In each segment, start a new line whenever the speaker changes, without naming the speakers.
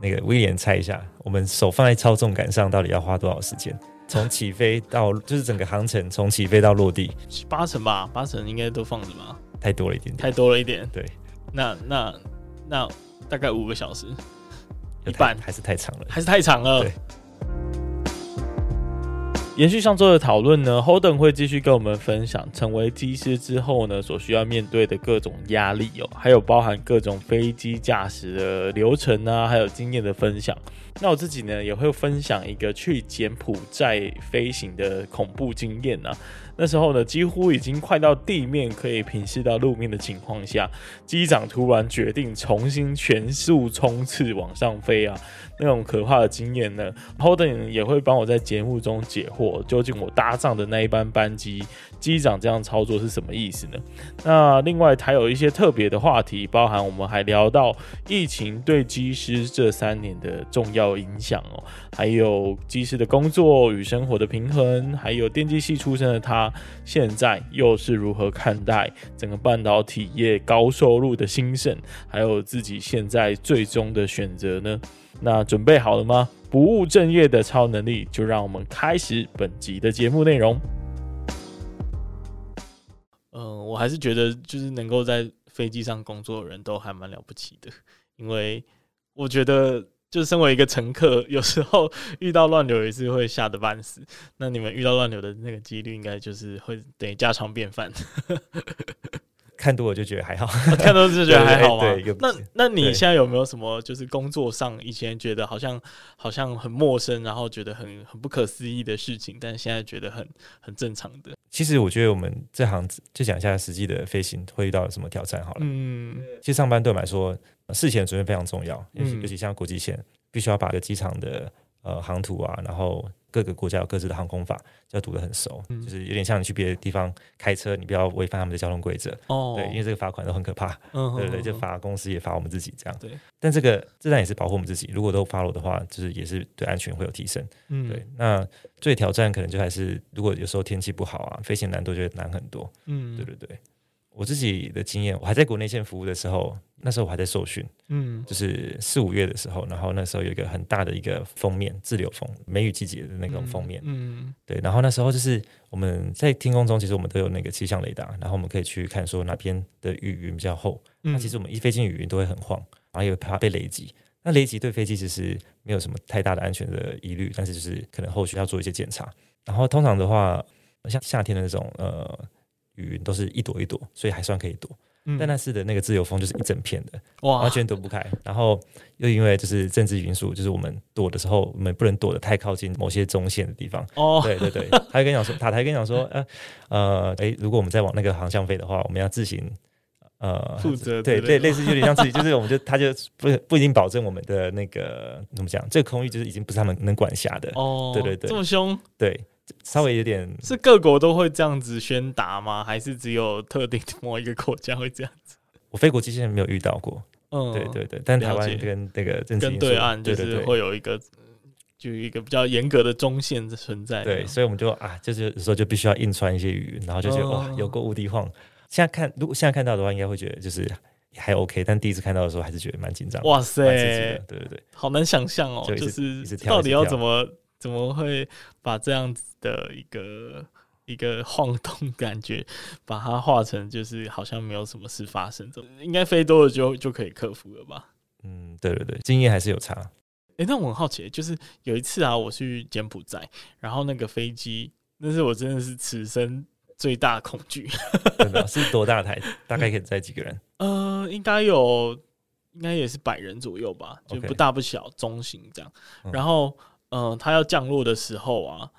那个威廉猜一下，我们手放在操纵杆上，到底要花多少时间？从起飞到就是整个航程，从起飞到落地，
八成吧，八成应该都放着吧？
太多了一点点，
太多了一点。
对，
那那那大概五个小时，一半
还是太长了，
还是太长了。
对。
延续上周的讨论呢，Holden 会继续跟我们分享成为机师之后呢，所需要面对的各种压力哦，还有包含各种飞机驾驶的流程啊，还有经验的分享。那我自己呢，也会分享一个去柬埔寨飞行的恐怖经验啊。那时候呢，几乎已经快到地面可以平视到路面的情况下，机长突然决定重新全速冲刺往上飞啊，那种可怕的经验呢，Holden 也会帮我在节目中解惑，究竟我搭上的那一班班机，机长这样操作是什么意思呢？那另外还有一些特别的话题，包含我们还聊到疫情对机师这三年的重要影响哦，还有机师的工作与生活的平衡，还有电机系出身的他。现在又是如何看待整个半导体业高收入的兴盛，还有自己现在最终的选择呢？那准备好了吗？不务正业的超能力，就让我们开始本集的节目内容。嗯、我还是觉得，就是能够在飞机上工作的人都还蛮了不起的，因为我觉得。就身为一个乘客，有时候遇到乱流也是会吓得半死。那你们遇到乱流的那个几率，应该就是会等于家常便饭。
看多了就觉得还好，
看多了就觉得还好吗？
对，对，
那那你现在有没有什么就是工作上以前觉得好像好像很陌生，然后觉得很很不可思议的事情，但现在觉得很很正常的？
其实我觉得我们这行就讲一下实际的飞行会遇到什么挑战好了。嗯，其实上班对我们来说。事前准备非常重要，尤其尤其像国际线，必须要把个机场的呃航图啊，然后各个国家有各自的航空法，就要读得很熟，嗯、就是有点像你去别的地方开车，你不要违反他们的交通规则哦。对，因为这个罚款都很可怕，嗯、对对对，就罚公司也罚我们自己这样。对，但这个自然也是保护我们自己，如果都 follow 的话，就是也是对安全会有提升。嗯，对。那最挑战可能就还是，如果有时候天气不好啊，飞行难度就会难很多。嗯，对对对。我自己的经验，我还在国内线服务的时候，那时候我还在受训，嗯，就是四五月的时候，然后那时候有一个很大的一个封面，自流风，梅雨季节的那种封面，嗯，嗯对，然后那时候就是我们在天空中，其实我们都有那个气象雷达，然后我们可以去看说哪边的雨云比较厚，嗯、那其实我们一飞进雨云都会很晃，然后也怕被雷击，那雷击对飞机其实没有什么太大的安全的疑虑，但是就是可能后续要做一些检查，然后通常的话，像夏天的那种呃。雨云都是一朵一朵，所以还算可以躲。嗯、但那次的那个自由风就是一整片的，哇，完全躲不开。然后又因为就是政治因素，就是我们躲的时候，我们不能躲得太靠近某些中线的地方。哦，对对对，他就跟你讲说，塔台跟你讲说，呃呃，诶，如果我们再往那个航向飞的话，我们要自行呃负责。对对，类似有点像自己，就是我们就他就不不一定保证我们的那个怎么讲，这个空域就是已经不是他们能管辖的。哦，对对对，
这么凶，
对。稍微有点
是各国都会这样子宣达吗？还是只有特定的某一个国家会这样子？
我飞国际线没有遇到过。嗯，对对对。但台湾跟那个
跟对岸就是会有一个，就一个比较严格的中线存在。
对，所以我们就啊，就是有时候就必须要硬穿一些鱼，然后就觉得哇，有够无敌晃。现在看，如果现在看到的话，应该会觉得就是还 OK。但第一次看到的时候，还是觉得蛮紧张。哇塞，对对对，
好难想象哦，就是到底要怎么。怎么会把这样子的一个一个晃动感觉，把它画成就是好像没有什么事发生？这应该飞多了就就可以克服了吧？
嗯，对对对，经验还是有差。
哎、欸，那我很好奇，就是有一次啊，我去柬埔寨，然后那个飞机，那是我真的是此生最大恐
惧。是多大台？大概可以载几个人？
呃，应该有，应该也是百人左右吧，就不大不小，中型这样。然后。嗯，他要降落的时候啊，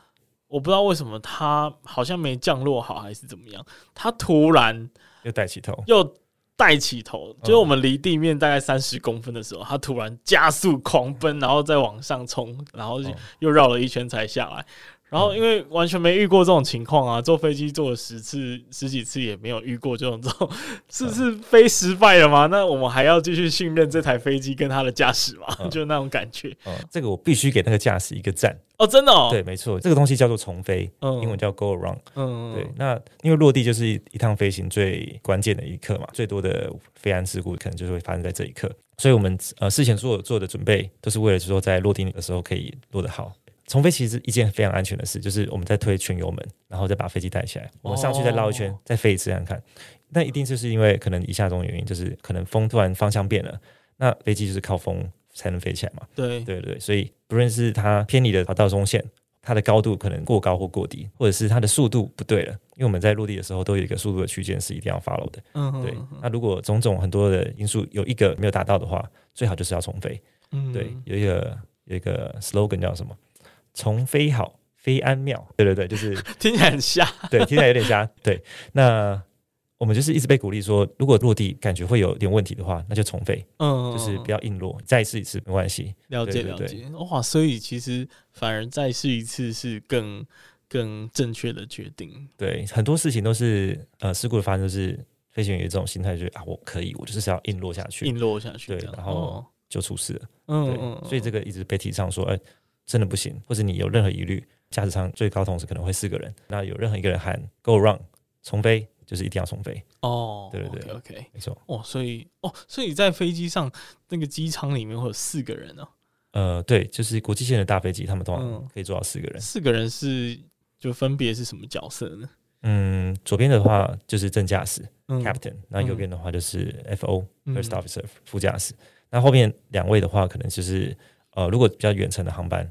我不知道为什么他好像没降落好，还是怎么样，他突然
又带起头，
又带起头，就是我们离地面大概三十公分的时候，他突然加速狂奔，然后再往上冲，然后又绕了一圈才下来。然后因为完全没遇过这种情况啊，坐飞机坐了十次十几次也没有遇过这种 这种，是是飞失败了吗？那我们还要继续信任这台飞机跟它的驾驶吗？嗯、就那种感觉。嗯，这个我必须给那个驾驶一个赞哦，真的哦，
对，没错，这个东西叫做重飞，嗯、英文叫 go around。嗯，对，那因为落地就是一趟飞行最关键的一刻嘛，最多的飞安事故可能就是会发生在这一刻。所以我们呃事前所有做的准备都是为了说在落地的时候可以落得好。重飞其实是一件非常安全的事，就是我们在推全油门，然后再把飞机带起来，我们上去再绕一圈，再飞一次看看。那一定就是因为可能以下这种原因，就是可能风突然方向变了，那飞机就是靠风才能飞起来嘛。
对
对对，所以不论是它偏离了跑道中线，它的高度可能过高或过低，或者是它的速度不对了，因为我们在落地的时候都有一个速度的区间是一定要 follow 的。嗯哼，对。那如果种种很多的因素有一个没有达到的话，最好就是要重飞。嗯，对，有一个有一个 slogan 叫什么？重飞好，飞安妙。对对对，就是
听起来很瞎，
对，听起来有点瞎。对，那我们就是一直被鼓励说，如果落地感觉会有点问题的话，那就重飞。嗯，就是不要硬落，再试一次没关系。
了解了解。哇，所以其实反而再试一次是更更正确的决定。
对，很多事情都是呃事故的发生，就是飞行员有这种心态，就是啊，我可以，我就是要硬落下去，
硬落下去。
对，然后就出事了。嗯嗯。所以这个一直被提倡说，哎。真的不行，或者你有任何疑虑，驾驶舱最高同时可能会四个人，那有任何一个人喊 “go run” 重飞，就是一定要重飞
哦。
对对对
，OK，, okay
没错。
哦，所以哦，所以在飞机上那个机舱里面会有四个人呢、哦。
呃，对，就是国际线的大飞机，他们通常可以坐到四个人。嗯、
四个人是就分别是什么角色呢？
嗯，左边的话就是正驾驶、嗯、（captain），那右边的话就是 FO、嗯、（first officer） 副驾驶。那后面两位的话，可能就是呃，如果比较远程的航班。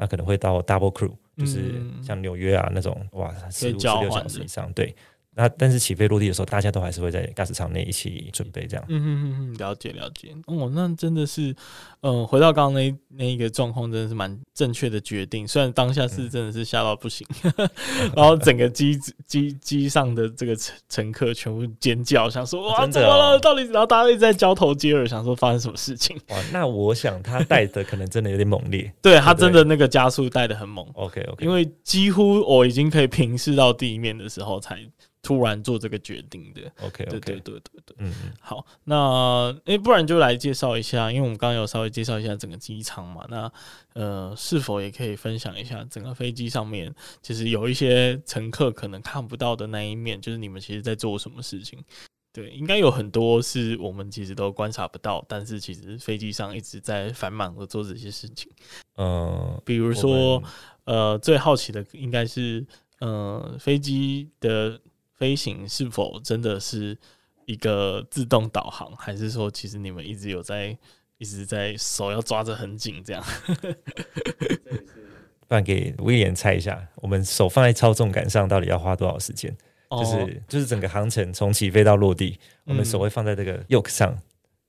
那可能会到 double crew，就是像纽约啊那种，哇，十五十六小时以上，对。那但是起飞落地的时候，大家都还是会在驾驶舱内一起准备这样。嗯嗯
嗯嗯，了解了解。哦，那真的是，嗯、呃，回到刚刚那那一个状况，真的是蛮正确的决定。虽然当下是真的是吓到不行，嗯、然后整个机机机上的这个乘乘客全部尖叫，想说哇，怎么了？到底？然后大家一直在交头接耳，想说发生什么事情？
哇，那我想他带的可能真的有点猛烈。
对，他真的那个加速带的很猛。
OK OK，
因为几乎我已经可以平视到地面的时候才。突然做这个决定的
，OK，
对对对对对，嗯嗯，好，那诶，不然就来介绍一下，因为我们刚刚有稍微介绍一下整个机舱嘛，那呃，是否也可以分享一下整个飞机上面，其实有一些乘客可能看不到的那一面，就是你们其实在做什么事情？对，应该有很多是我们其实都观察不到，但是其实飞机上一直在繁忙的做这些事情。嗯，比如说，呃，最好奇的应该是，呃，飞机的。飞行是否真的是一个自动导航，还是说其实你们一直有在一直在手要抓着很紧这样？
不然给威廉猜一下，我们手放在操纵杆上到底要花多少时间？哦、就是就是整个航程从起飞到落地，我们手会放在这个 yoke 上，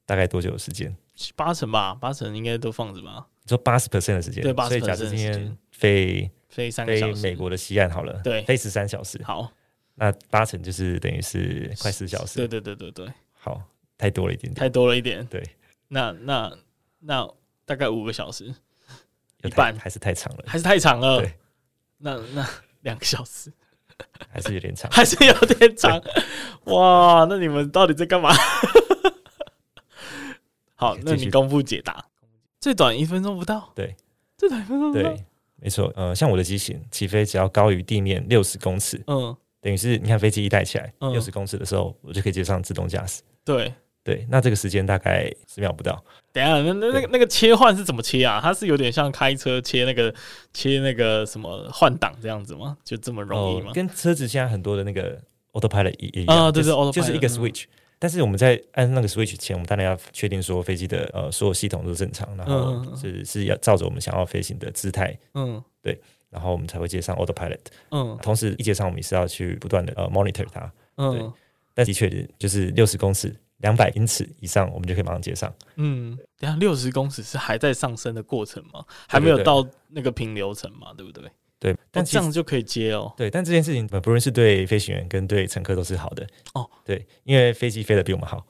大概多久的时间？
八成吧，八成应该都放着吧。
你说八十 percent 的时间，
对，八十 percent
飞
飞三个小时，
飞美国的西岸好了，
对，
飞十三小时，
好。
那八成就是等于是快四小时，
对对对对对，
好，太多了一点点，
太多了一点，
对。
那那那大概五个小时，一半。
还是太长了，
还是太长了。对，那那两个小时。
还是有点长，
还是有点长。哇，那你们到底在干嘛？好，那你公布解答，最短一分钟不到，
对，
最短一分钟不到，
对，没错。呃，像我的机型起飞只要高于地面六十公尺，嗯。等于是你看飞机一带起来六十公尺的时候，我就可以接上自动驾驶。
对
对，那这个时间大概十秒不到。
等下，那那那个那个切换是怎么切啊？它是有点像开车切那个切那个什么换挡这样子吗？就这么容易吗？
跟车子现在很多的那个 autopilot 一一样，
对对，autopilot
就是一个 switch。但是我们在按那个 switch 前，我们当然要确定说飞机的呃所有系统都正常，然后是是要照着我们想要飞行的姿态。嗯，对。然后我们才会接上 autopilot，嗯，同时一接上我们也是要去不断的呃 monitor 它，嗯，对，但的确就是六十公尺、两百英尺以上，我们就可以马上接上，
嗯，等下六十公尺是还在上升的过程吗？还没有到那个平流层嘛，对不对？
对，
但这样就可以接哦。
对，但这件事情不论是对飞行员跟对乘客都是好的。哦，对，因为飞机飞得比我们好。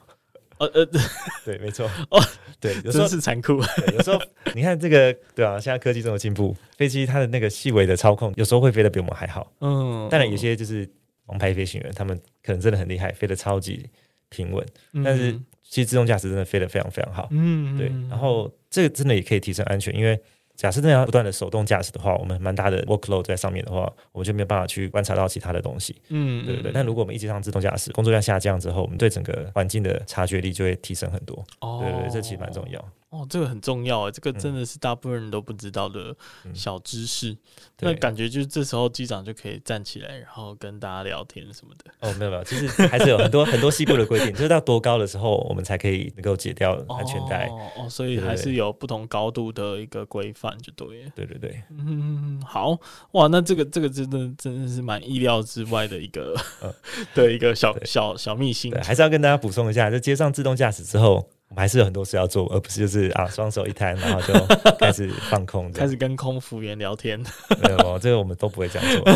呃呃，对，没错。哦，对，有时候
是残酷。
有时候你看这个，对啊，现在科技这么进步，飞机它的那个细微的操控，有时候会飞得比我们还好。嗯，当然有些就是王牌飞行员，他们可能真的很厉害，飞得超级平稳。但是其实自动驾驶真的飞得非常非常好。嗯，对。然后这个真的也可以提升安全，因为假设那样不断的手动驾驶的话，我们蛮大的 workload 在上面的话，我们就没有办法去观察到其他的东西。嗯，对对对。但如果我们一直上自动驾驶，工作量下降之后，我们对整个环境的察觉力就会提升很多。哦，对对对，这其实蛮重要。
哦，这个很重要啊，这个真的是大部分人都不知道的小知识。嗯、那感觉就是这时候机长就可以站起来，然后跟大家聊天什么的。
哦，没有没有，其实还是有很多很多细部的规定，就是到多高的时候，我们才可以能够解掉安全带。
哦哦，所以还是有不同高度的一个规范，就对。
对对对，
嗯，好哇，那这个这个真的真的是蛮意料之外的一个、嗯、的一个小小小秘辛。
还是要跟大家补充一下，在接上自动驾驶之后。我们还是有很多事要做，而不是就是啊，双手一摊，然后就开始放空，开
始跟空服员聊天。
没有，这个我们都不会这样做。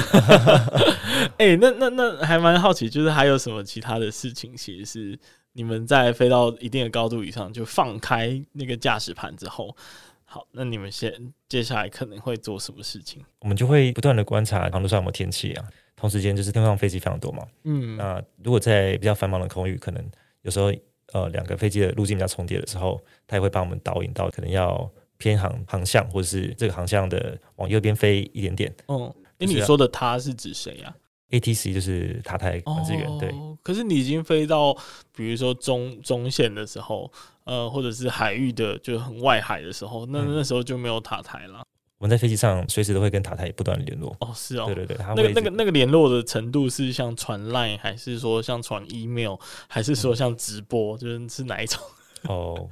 哎、欸，那那那还蛮好奇，就是还有什么其他的事情，其实是你们在飞到一定的高度以上，就放开那个驾驶盘之后，好，那你们先接下来可能会做什么事情？
我们就会不断的观察航路上有没有天气啊，同时间就是天上飞机非常多嘛。嗯，那如果在比较繁忙的空域，可能有时候。呃，两个飞机的路径比较重叠的时候，它也会帮我们导引到可能要偏航航向，或者是这个航向的往右边飞一点点。
哦，那你说的它是指谁呀
？ATC 就是塔台管制员。哦、对，
可是你已经飞到比如说中中线的时候，呃，或者是海域的就很外海的时候，那那时候就没有塔台了。嗯
我们在飞机上随时都会跟塔台不断联络。
哦，是哦，
对对对，
那个那个那个联络的程度是像传 Line，还是说像传 email，还是说像直播，嗯、就是是哪一种？
哦，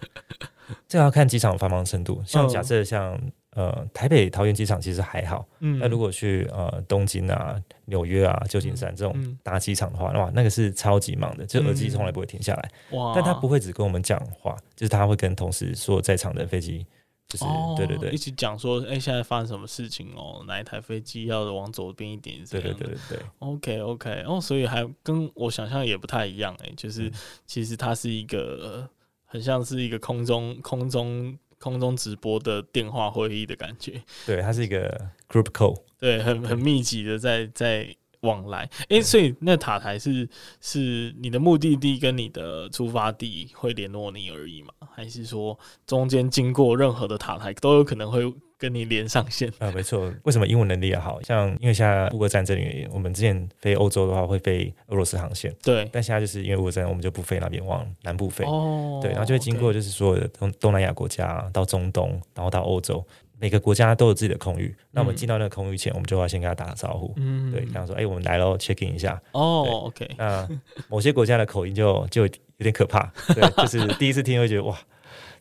这要看机场繁忙程度。像假设像、嗯、呃台北桃园机场其实还好，嗯，那如果去呃东京啊、纽约啊、旧金山这种大机场的话，哇，那个是超级忙的，就耳机从来不会停下来。哇，但他不会只跟我们讲话，就是他会跟同时所有在场的飞机。就是
哦，
对对对，
一起讲说，哎、欸，现在发生什么事情哦？哪一台飞机要往左边一点？
对对对对对。
OK OK，哦，所以还跟我想象也不太一样哎，就是、嗯、其实它是一个很像是一个空中空中空中直播的电话会议的感觉。
对，它是一个 group call，
对，很很密集的在在。往来，诶、欸，所以那塔台是是你的目的地跟你的出发地会联络你而已吗？还是说中间经过任何的塔台都有可能会跟你连上线？
啊，没错。为什么英文能力也好？像因为现在乌俄战争里，我们之前飞欧洲的话会飞俄罗斯航线，
对。
但现在就是因为乌俄战争，我们就不飞那边，往南部飞。哦，对，然后就会经过就是所有的东东南亚国家到中东，然后到欧洲。每个国家都有自己的空域，那我们进到那个空域前，嗯、我们就要先跟他打个招呼，嗯，对，这样说，哎、欸，我们来喽，check in 一下。
哦，OK。
那某些国家的口音就就有点可怕，对，就是第一次听会觉得哇，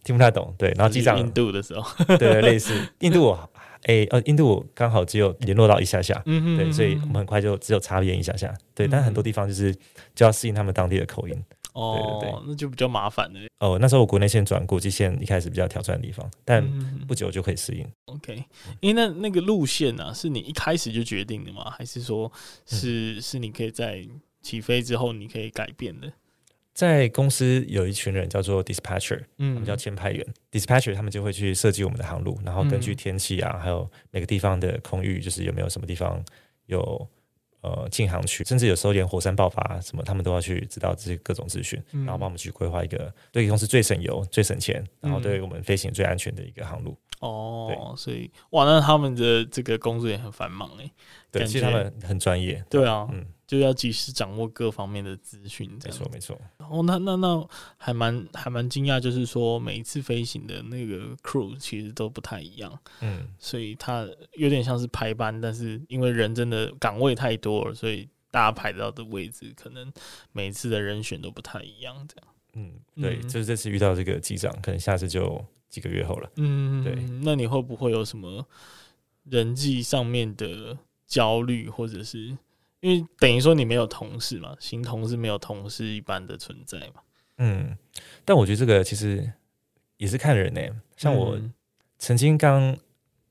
听不太懂，对。然后机长
印度的时候，
对，类似印度，哎、欸，呃，印度刚好只有联络到一下下，嗯对，所以我们很快就只有插边一下下，对。但很多地方就是就要适应他们当地的口音。
哦，对对对，那就比较麻烦了。
哦，那时候我国内线转国际线一开始比较挑战的地方，但不久就可以适应。
OK，因为那那个路线呢、啊，是你一开始就决定的吗？还是说是、嗯、是你可以在起飞之后你可以改变的？
在公司有一群人叫做 dispatcher，嗯，他们叫签派员。dispatcher 他们就会去设计我们的航路，然后根据天气啊，还有每个地方的空域，就是有没有什么地方有。呃，近航区，甚至有时候连火山爆发什么，他们都要去知道这些各种资讯，嗯、然后帮我们去规划一个对公司最省油、最省钱，然后对我们飞行最安全的一个航路。
哦，所以哇，那他们的这个工作也很繁忙哎。
对，其实他们很专业。
对啊，嗯。就要及时掌握各方面的资讯，没
错没错。
然后，那那那还蛮还蛮惊讶，就是说每一次飞行的那个 crew 其实都不太一样，嗯，所以它有点像是排班，但是因为人真的岗位太多了，所以大家排到的位置可能每次的人选都不太一样，这样。
嗯，对，嗯、就是这次遇到这个机长，可能下次就几个月后了。嗯，对。
那你会不会有什么人际上面的焦虑，或者是？因为等于说你没有同事嘛，新同事没有同事一般的存在嘛。
嗯，但我觉得这个其实也是看人呢、欸。像我曾经刚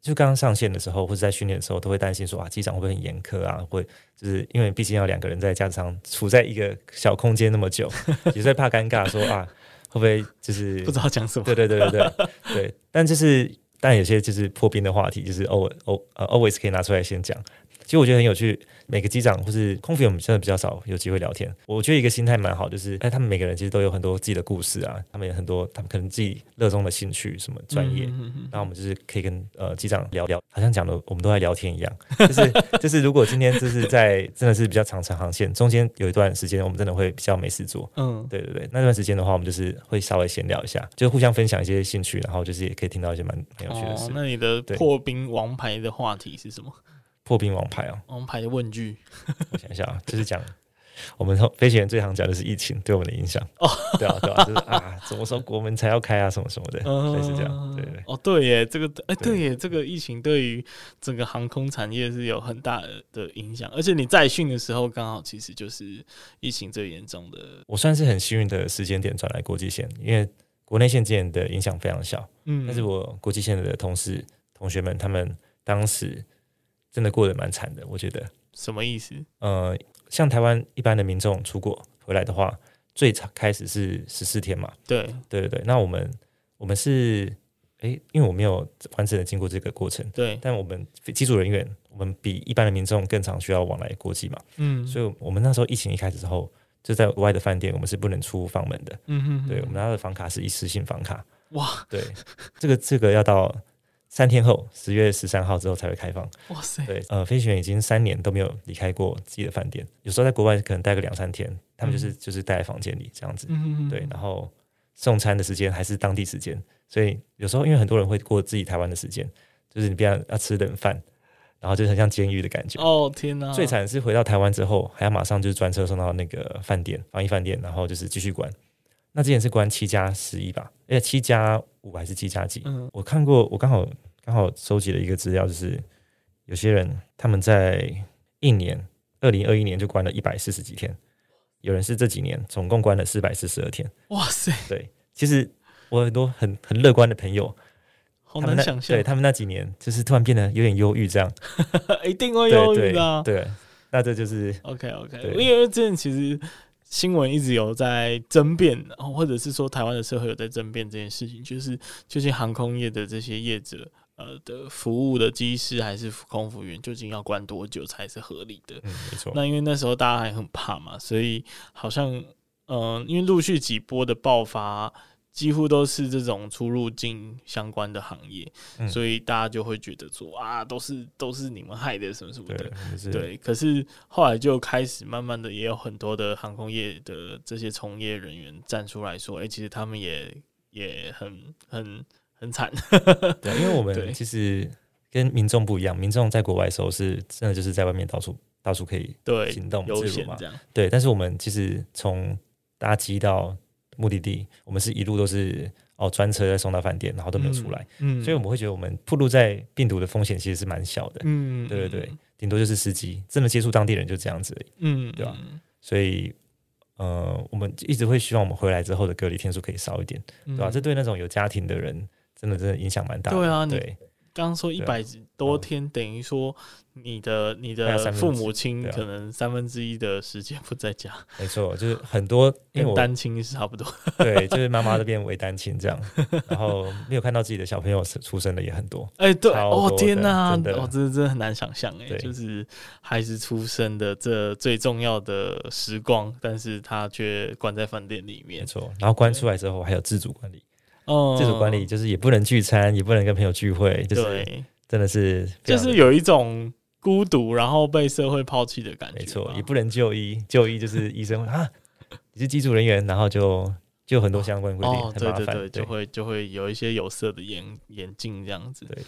就刚上线的时候，或者在训练的时候，都会担心说啊，机长会不会很严苛啊？会就是因为毕竟要两个人在驾驶舱处在一个小空间那么久，也是会怕尴尬，说啊会不会就是
不知道讲什么？
对对对对对对。但就是但有些就是破冰的话题，就是 always 呃 always 可以拿出来先讲。其实我觉得很有趣，每个机长或是空服员，我们真的比较少有机会聊天。我觉得一个心态蛮好，就是哎，他们每个人其实都有很多自己的故事啊，他们有很多他们可能自己热衷的兴趣，什么专业，然后、嗯、我们就是可以跟呃机长聊聊，好像讲的我们都在聊天一样。就是就是，如果今天就是在真的是比较长程航线，中间有一段时间我们真的会比较没事做，嗯，对对对，那段时间的话，我们就是会稍微闲聊一下，就互相分享一些兴趣，然后就是也可以听到一些蛮蛮有趣的事。
哦、那你的破冰王牌的话题是什么？
破冰王牌哦，
王牌的问句，
我想一下啊，就是讲我们飞行员最常讲的是疫情对我们的影响。哦，对啊对啊，就是啊，什么时候国门才要开啊，什么什么的，类似这样，对。对，
哦对耶，这个哎对。耶，这个疫情对于整个航空产业是有很大的影响，而且你在训的时候刚好其实就是疫情最严重的，
我算是很幸运的时间点转来国际线，因为国内线之间的影响非常小，嗯，但是我国际线的同事同学们他们当时。真的过得蛮惨的，我觉得。
什么意思？
呃，像台湾一般的民众出国回来的话，最长开始是十四天嘛。
对，
对对对。那我们我们是，诶，因为我没有完整的经过这个过程。
对。
但我们机组人员，我们比一般的民众更常需要往来国际嘛。嗯。所以，我们那时候疫情一开始之后，就在国外的饭店，我们是不能出房门的。嗯哼哼。对，我们拿的房卡是一次性房卡。哇。对，这个这个要到。三天后，十月十三号之后才会开放。哇塞！对，呃，飞行员已经三年都没有离开过自己的饭店，有时候在国外可能待个两三天，他们就是、嗯、就是待在房间里这样子。嗯嗯嗯。对，然后送餐的时间还是当地时间，所以有时候因为很多人会过自己台湾的时间，就是你不要要吃冷饭，然后就很像监狱的感觉。
哦天哪！
最惨是回到台湾之后，还要马上就是专车送到那个饭店防疫饭店，然后就是继续关。那之前是关七加十一吧？哎，七加五还是七加几？嗯，我看过，我刚好刚好收集了一个资料，就是有些人他们在一年，二零二一年就关了一百四十几天，有人是这几年总共关了四百四十二天。哇塞！对，其实我有很多很很乐观的朋友，
好难想象，
对他们那几年就是突然变得有点忧郁，这样
一定会忧郁的。
对，那这就是
OK OK，因为之前其实。新闻一直有在争辩，或者是说台湾的社会有在争辩这件事情，就是究竟航空业的这些业者，呃的服务的机师还是空服员，究竟要关多久才是合理的？
嗯，没错。
那因为那时候大家还很怕嘛，所以好像，嗯、呃，因为陆续几波的爆发。几乎都是这种出入境相关的行业，嗯、所以大家就会觉得说啊，都是都是你们害的什么什么的，对。可是后来就开始慢慢的，也有很多的航空业的这些从业人员站出来说，哎、欸，其实他们也也很很很惨。
对，因为我们 其实跟民众不一样，民众在国外的时候是真的就是在外面到处到处可以行动自如嘛，对。但是我们其实从搭机到目的地，我们是一路都是哦专车再送到饭店，然后都没有出来，嗯，嗯，所以我们会觉得我们暴露在病毒的风险其实是蛮小的，嗯，对对对，顶多就是司机真的接触当地人就这样子而已，嗯，对吧？所以呃，我们一直会希望我们回来之后的隔离天数可以少一点，对吧？这对那种有家庭的人，真的真的影响蛮大的，对啊，对。
刚刚说一百多天，等于说你的你的父母亲可能三分之一的时间不在家。
没错，就是很多因为我
单亲是差不多。
对，就是妈妈都变为单亲这样，然后没有看到自己的小朋友出生的也很多。
哎，对，哦天哪，哦，这真的很难想象哎，就是孩子出生的这最重要的时光，但是他却关在饭店里面。
没错，然后关出来之后还有自主管理。哦，自主管理就是也不能聚餐，也不能跟朋友聚会，就是真的是
就是有一种孤独，然后被社会抛弃的感觉。
没错，也不能就医，就医就是医生啊，你是机组人员，然后就就很多相关规定，哦，很麻烦，对对对，
就会就会有一些有色的眼眼镜这样子。对，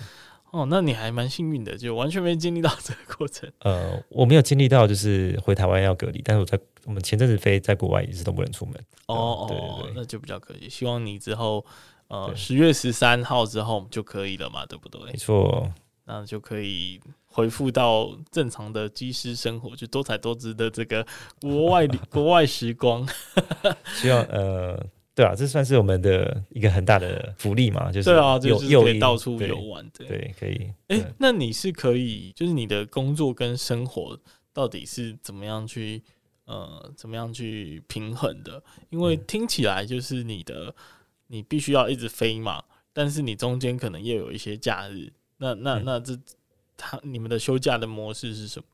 哦，那你还蛮幸运的，就完全没经历到 这个过程。
呃，我没有经历到，就是回台湾要隔离，但是我在我们前阵子飞在国外，一直都不能出门。
哦哦，那就比较可惜。希望你之后。呃，十月十三号之后就可以了嘛，对不对？
没错，
那就可以恢复到正常的机师生活，就多彩多姿的这个国外 国外时光。
希望呃，对啊，这算是我们的一个很大的福利嘛，就是
对啊，就是可以到处游玩的，
对，可以。
哎、欸，那你是可以，就是你的工作跟生活到底是怎么样去呃，怎么样去平衡的？因为听起来就是你的。你必须要一直飞嘛，但是你中间可能又有一些假日，那那那这他你们的休假的模式是什么？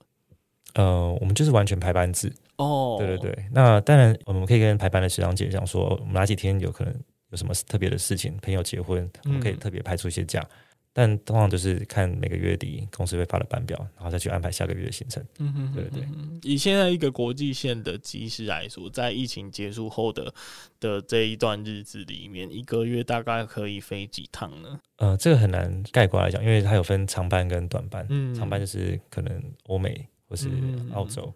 呃，我们就是完全排班制
哦。
对对对，那当然我们可以跟排班的学长姐讲说，我们哪几天有可能有什么特别的事情，朋友结婚，我们可以特别排出一些假。嗯但通常就是看每个月底公司会发的班表，然后再去安排下个月的行程。嗯哼，对对对。
以现在一个国际线的机师来说，在疫情结束后的的这一段日子里面，一个月大概可以飞几趟呢？
呃，这个很难概括来讲，因为它有分长班跟短班。嗯，长班就是可能欧美或是澳洲，嗯、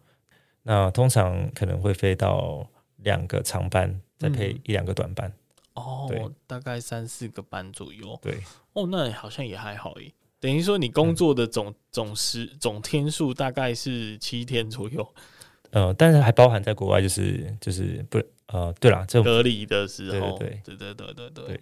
那通常可能会飞到两个长班，再配一两个短班。
哦，对大概三四个班左右。
对，
哦，那好像也还好耶。等于说你工作的总、嗯、总时总天数大概是七天左右。
呃，但是还包含在国外，就是就是不呃，对啦，这
隔离的时候，
对
对对对对对。对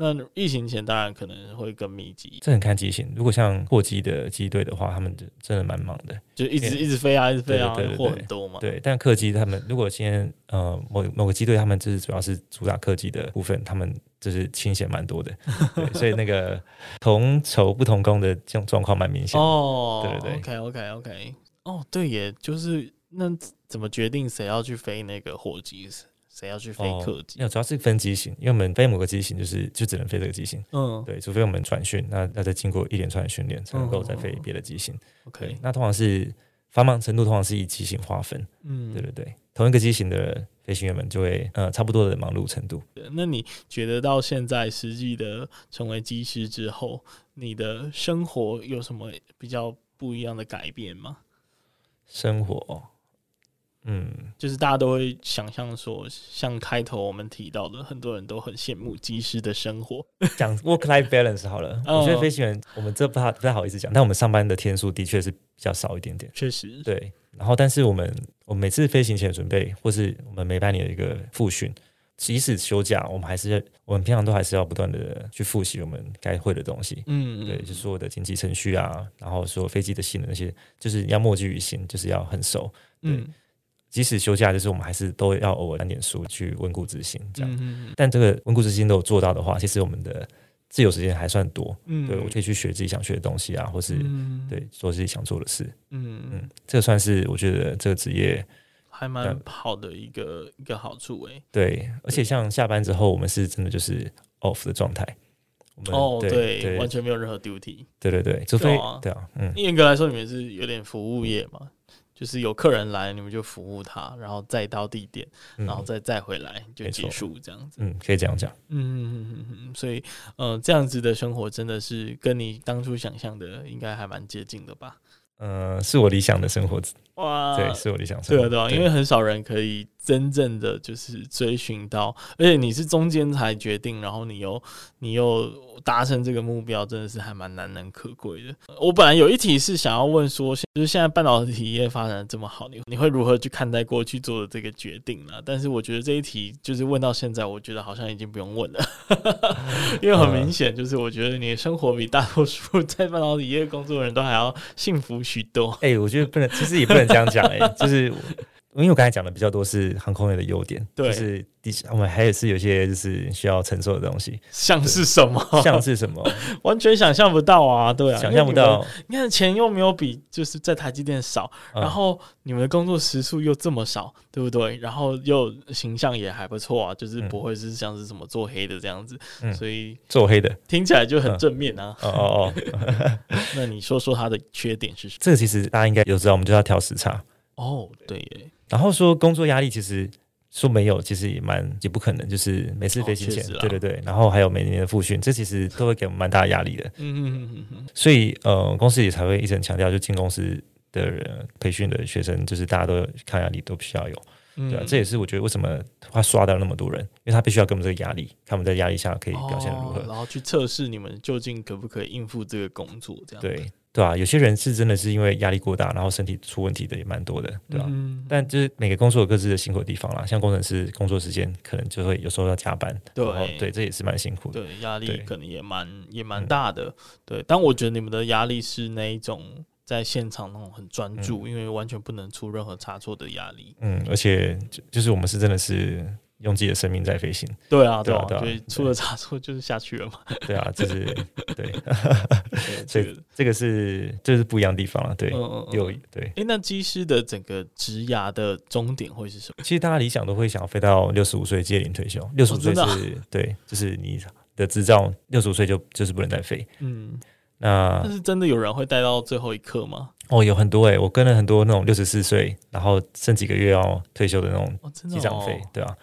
那疫情前当然可能会更密集，
这很看机型。如果像货机的机队的话，他们就真的蛮忙的，
就一直一直飞啊，一直飞啊，货很多嘛。
对，但客机他们如果今天呃某某个机队，他们就是主要是主打客机的部分，他们就是清闲蛮多的，对，所以那个同酬不同工的这种状况蛮明显。
哦，
对对对
，OK OK OK，哦，对耶，就是那怎么决定谁要去飞那个货机？谁要去飞客机？
那主要是分机型，因为我们飞某个机型，就是就只能飞这个机型。嗯，对，除非我们转训，那那再经过一连串的训练，才能够再飞别的机型。OK，那通常是繁忙程度，通常是以机型划分。嗯，对对对，同一个机型的飞行员们就会呃差不多的忙碌程度。
那你觉得到现在实际的成为机师之后，你的生活有什么比较不一样的改变吗？
生活。嗯，
就是大家都会想象说，像开头我们提到的，很多人都很羡慕机师的生活。
讲 work life balance 好了，我觉得飞行员我们这不太不太好意思讲，但我们上班的天数的确是比较少一点点。
确实，
对。然后，但是我们我们每次飞行前准备，或是我们每半年的一个复训，即使休假，我们还是我们平常都还是要不断的去复习我们该会的东西。嗯，对，就是所有的紧急程序啊，然后所有飞机的性能那些，就是要默记于心，就是要很熟。嗯。即使休假，就是我们还是都要偶尔翻点书去温故知新，这样。但这个温故知新都有做到的话，其实我们的自由时间还算多。嗯，对，我可以去学自己想学的东西啊，或是、嗯、对做自己想做的事。嗯嗯，这个算是我觉得这个职业
还蛮好的一个一个好处诶、欸。
对，而且像下班之后，我们是真的就是 off 的状态。
哦，对，完全没有任何 duty。
对对对，除非对啊，对啊，嗯，
严格来说，你们是有点服务业嘛。就是有客人来，你们就服务他，然后再到地点，嗯、然后再再回来就结束这样子。
嗯，可以这样讲。
嗯嗯嗯嗯，所以，呃，这样子的生活真的是跟你当初想象的应该还蛮接近的吧？
嗯、呃，是我理想的生活。哇，对，是我理想生活。
对啊，对啊，因为很少人可以真正的就是追寻到，而且你是中间才决定，然后你又你又达成这个目标，真的是还蛮难能可贵的。我本来有一题是想要问说，就是现在半导体业发展这么好，你你会如何去看待过去做的这个决定呢？但是我觉得这一题就是问到现在，我觉得好像已经不用问了，因为很明显就是我觉得你的生活比大多数在半导体业工作的人都还要幸福许多。
哎、我觉得不能，其实也不能。这样讲哎，就是因为我刚才讲的比较多是航空业的优点，对，就是我们还是有些就是需要承受的东西，
像是什么？
像是什么？
完全想象不到啊！对啊，
想象不到。
你看钱又没有比就是在台积电少，嗯、然后你们的工作时数又这么少，对不对？然后又形象也还不错啊，就是不会是像是什么做黑的这样子，嗯、所以
做黑的
听起来就很正面啊！
哦哦哦，
那你说说它的缺点是什么？
这个其实大家应该有知道，我们就要调时差。
哦，对耶。
然后说工作压力，其实说没有，其实也蛮也不可能。就是每次飞行前，哦、对对对，然后还有每年的复训，这其实都会给我们蛮大的压力的。嗯嗯嗯嗯。所以呃，公司也才会一直很强调，就进公司的人培训的学生，就是大家都抗压力都必须要有。对啊，这也是我觉得为什么他刷到那么多人，因为他必须要给我们这个压力，看我们在压力下可以表现如何，
哦，然后去测试你们究竟可不可以应付这个工作，这样
对。对啊，有些人是真的是因为压力过大，然后身体出问题的也蛮多的，对吧？嗯、但就是每个工作有各自的辛苦的地方啦，像工程师工作时间可能就会有时候要加班，对对，这也是蛮辛苦的，
对，压力可能也蛮也蛮大的，对。但我觉得你们的压力是那一种在现场那种很专注，嗯、因为完全不能出任何差错的压力。
嗯，而且就就是我们是真的是用自己的生命在飞行。
对啊，对啊，对啊，所以出了差错就是下去了嘛。
对啊，就是对，所以这个是这是不一样的地方了。对，有对。
哎，那机师的整个职涯的终点会是什么？
其实大家理想都会想要飞到六十五岁届龄退休。六十五岁是对，就是你的执照六十五岁就就是不能再飞。嗯，那
但是真的有人会待到最后一刻吗？
哦，有很多哎，我跟了很多那种六十四岁，然后剩几个月要退休的那种机长飞，对啊。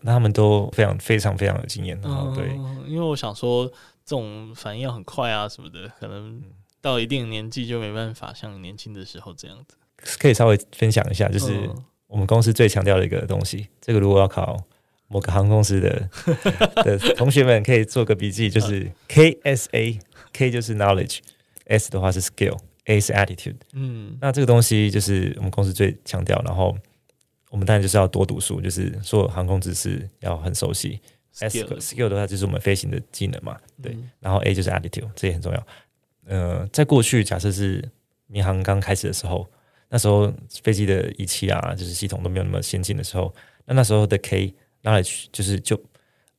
那他们都非常非常非常有经验，然后对，
因为我想说这种反应要很快啊什么的，可能到一定年纪就没办法像年轻的时候这样子。
可以稍微分享一下，就是我们公司最强调的一个东西，这个如果要考某个航空公司的 的同学们可以做个笔记，就是 KSA，K 就是 knowledge，S 的话是 skill，A 是 attitude。嗯，那这个东西就是我们公司最强调，然后。我们当然就是要多读书，就是说航空知识要很熟悉。S skill 的话就是我们飞行的技能嘛，对。然后 A 就是 attitude，这也很重要。呃，在过去假设是民航刚开始的时候，那时候飞机的仪器啊，就是系统都没有那么先进的时候，那那时候的 K knowledge 就是就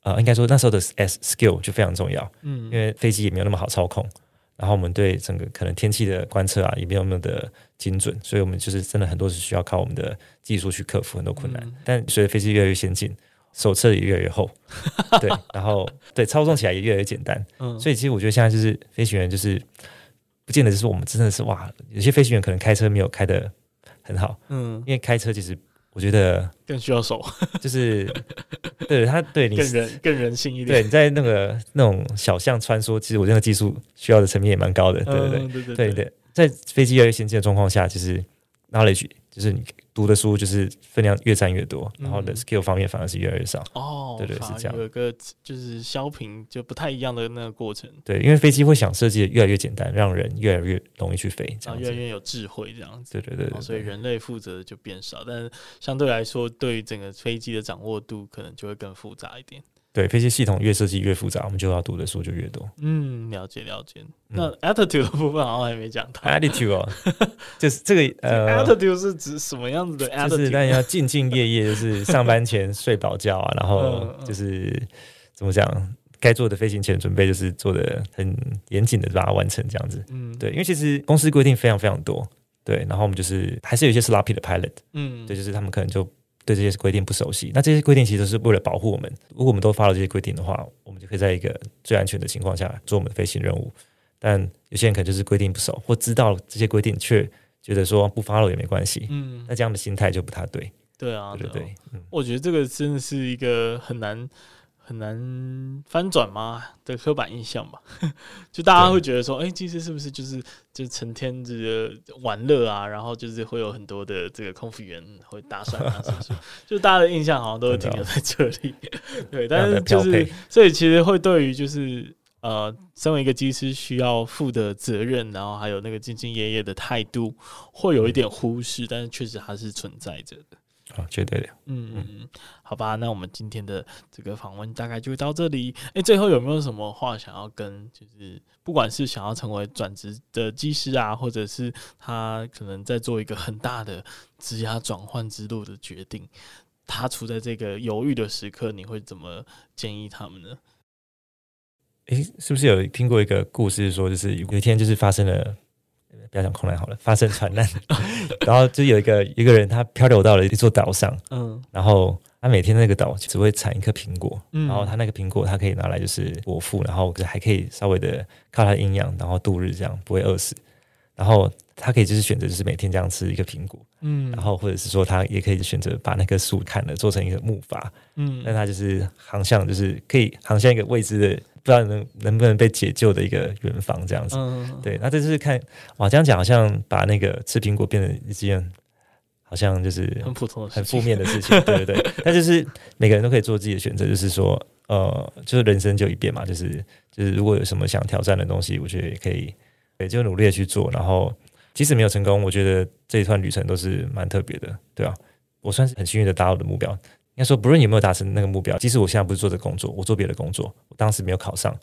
呃，应该说那时候的 S skill 就非常重要。嗯，因为飞机也没有那么好操控。然后我们对整个可能天气的观测啊，也没有那么的精准，所以我们就是真的很多是需要靠我们的技术去克服很多困难。嗯、但随着飞机越来越先进，手册也越来越厚，对，然后对操纵起来也越来越简单。嗯，所以其实我觉得现在就是飞行员就是不见得就是我们真的是哇，有些飞行员可能开车没有开的很好，嗯，因为开车其实。我觉得
更需要手，
就是对他对你
更人更人性一点。
对，你在那个那种小巷穿梭，其实我这个技术需要的层面也蛮高的。对对对对对对，在飞机越来越先进的状况下，就是 knowledge 就是你。读的书就是分量越占越多，然后的 skill 方面反而是越来越少。哦，对对是这样。
有一个就是削平就不太一样的那个过程。
对，因为飞机会想设计的越来越简单，让人越来越容易去飞，这样
越来越有智慧这样子。
对对对，对，
所以人类负责的就变少，但是相对来说，对于整个飞机的掌握度可能就会更复杂一点。
对，飞机系统越设计越复杂，我们就要读的书就越多。
嗯，了解了解。那 attitude 的部分好像还没讲到。
attitude 哦，就是这个呃
，attitude 是指什么样子的 attitude？
就是但要兢兢业业，就是上班前 睡饱觉啊，然后就是怎么讲，该做的飞行前准备就是做的很严谨的把它完成这样子。嗯，对，因为其实公司规定非常非常多，对，然后我们就是还是有一些 sloppy 的 pilot，嗯，对，就是他们可能就。对这些规定不熟悉，那这些规定其实都是为了保护我们。如果我们都 follow 这些规定的话，我们就可以在一个最安全的情况下做我们的飞行任务。但有些人可能就是规定不熟，或知道这些规定却觉得说不 follow 也没关系。嗯，那这样的心态就不太对。
对啊，对
对对，嗯，
我觉得这个真的是一个很难。很难翻转吗的刻板印象吧？就大家会觉得说，哎，机师是不是就是就成天这个玩乐啊？然后就是会有很多的这个空服员会搭讪啊，是不是？就大家的印象好像都会停留在这里。对，但是就是所以其实会对于就是呃，身为一个机师需要负的责任，然后还有那个兢兢业业的态度，会有一点忽视，但是确实还是存在着的。
啊，绝对的。
嗯嗯嗯，好吧，那我们今天的这个访问大概就到这里。哎，最后有没有什么话想要跟，就是不管是想要成为转职的技师啊，或者是他可能在做一个很大的职涯转换之路的决定，他处在这个犹豫的时刻，你会怎么建议他们呢？
哎，是不是有听过一个故事，说就是有一天就是发生了。不要讲空难好了，发生船难，然后就有一个一个人，他漂流到了一座岛上，嗯，然后他每天那个岛只会产一颗苹果，嗯，然后他那个苹果他可以拿来就是果腹，然后还可以稍微的靠它的营养，然后度日这样不会饿死，然后他可以就是选择就是每天这样吃一个苹果，嗯，然后或者是说他也可以选择把那棵树砍了做成一个木筏，嗯，那他就是航向就是可以航向一个未知的。不知道能能不能被解救的一个远方这样子，嗯、对，那这就是看哇，这样讲好像把那个吃苹果变成一件好像就是
很普通的、
很负面的事情，对对对。那就 是每个人都可以做自己的选择，就是说，呃，就是人生就一遍嘛，就是就是如果有什么想挑战的东西，我觉得也可以，对，就努力的去做。然后即使没有成功，我觉得这一段旅程都是蛮特别的，对啊，我算是很幸运的达到我的目标。应该说，不论有没有达成那个目标，即使我现在不是做这个工作，我做别的工作，我当时没有考上。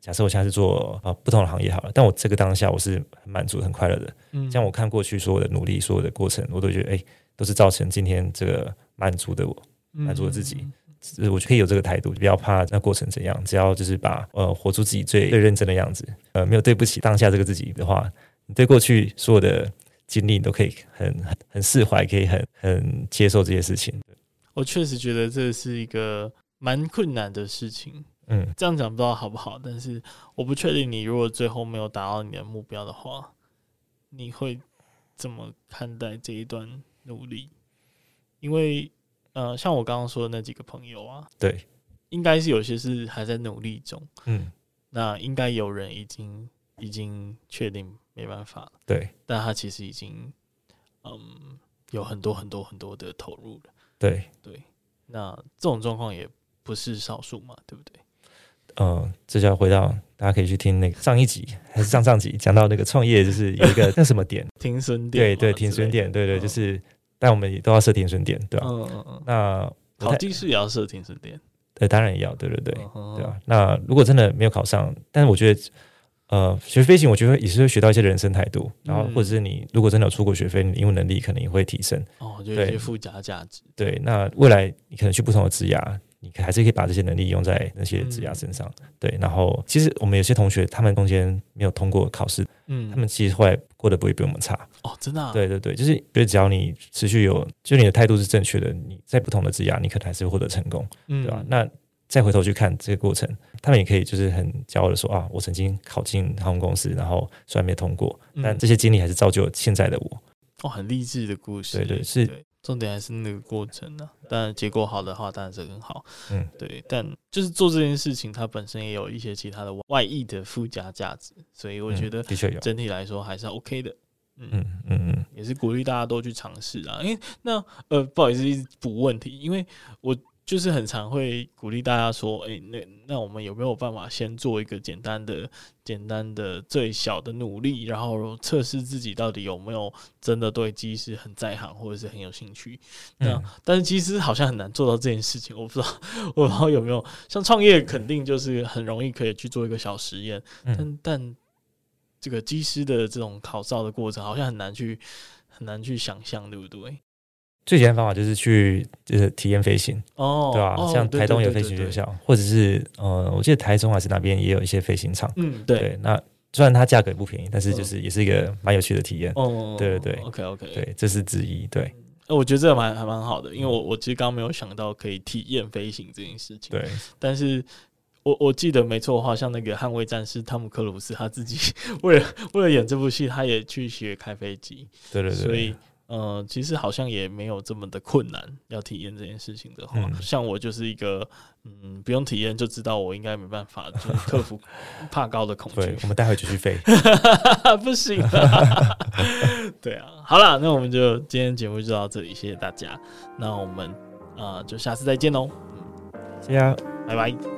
假设我现在是做啊不同的行业好了，但我这个当下我是很满足、很快乐的。嗯，像我看过去所有的努力、所有的过程，我都觉得哎，都是造成今天这个满足的我，满足了自己。我可以有这个态度，不要怕那过程怎样，只要就是把呃活出自己最最认真的样子，呃，没有对不起当下这个自己的话，你对过去所有的经历你都可以很很很释怀，可以很很接受这些事情。
我确实觉得这是一个蛮困难的事情，嗯，这样讲不知道好不好，但是我不确定你如果最后没有达到你的目标的话，你会怎么看待这一段努力？因为呃，像我刚刚说的那几个朋友啊，
对，
应该是有些是还在努力中，
嗯，
那应该有人已经已经确定没办法了，
对，
但他其实已经嗯有很多很多很多的投入了，
对
对，那这种状况也不是少数嘛，对不对？
嗯，这就要回到大家可以去听那个上一集还是上上集讲到那个创业，就是有一个 那什么点
停损点，
对对，停损点，对对，就是。但我们也都要设停损点，对吧？
嗯嗯嗯。
那
考技术也要设停损点，
对，当然也要，对对对，对吧？那如果真的没有考上，但是我觉得，呃，学飞行，我觉得也是会学到一些人生态度，然后或者是你如果真的有出国学飞，你英文能力可能也会提升。
哦，就有一些附加价值。
对，那未来你可能去不同的职涯。你还是可以把这些能力用在那些职涯身上，嗯、对。然后，其实我们有些同学，他们中间没有通过考试，嗯，他们其实后来过得不会比我们差。
哦，真的、啊？
对对对，就是觉得只要你持续有，就你的态度是正确的，你在不同的职涯，你可能还是获得成功，嗯、对吧？那再回头去看这个过程，他们也可以就是很骄傲的说啊，我曾经考进航空公司，然后虽然没通过，嗯、但这些经历还是造就现在的我。
哦，很励志的故事。
对对是。
重点还是那个过程呢、啊，当然结果好的话当然是很好，嗯，对，但就是做这件事情，它本身也有一些其他的外溢的附加价值，所以我觉得的确有，整体来说还是 OK 的，嗯嗯嗯嗯，也是鼓励大家都去尝试啊，因为那呃不好意思一直补问题，因为我。就是很常会鼓励大家说，哎、欸，那那我们有没有办法先做一个简单的、简单的最小的努力，然后测试自己到底有没有真的对机师很在行，或者是很有兴趣？那、嗯、但是机师好像很难做到这件事情，我不知道，我不知道有没有像创业，肯定就是很容易可以去做一个小实验，嗯、但但这个机师的这种考照的过程，好像很难去很难去想象，对不对？
最简单的方法就是去就是体验飞行哦，对吧？像台东有飞行学校，或者是呃，我记得台中还是哪边也有一些飞行场。嗯，对。那虽然它价格也不便宜，但是就是也是一个蛮有趣的体验。哦，对对对。OK OK，对，这是之一。对，
我觉得这个蛮还蛮好的，因为我我其实刚刚没有想到可以体验飞行这件事情。对，但是我我记得没错的话，像那个捍卫战士汤姆克鲁斯，他自己 为了为了演这部戏，他也去学开飞机。
对对对，
所以。呃，其实好像也没有这么的困难。要体验这件事情的话，嗯、像我就是一个，嗯，不用体验就知道我应该没办法，就是克服 怕高的恐惧。
我们待会继续飞，
不行。对啊，好了，那我们就今天节目就到这里，谢谢大家。那我们啊、呃，就下次再见喽。
See ya，
拜拜。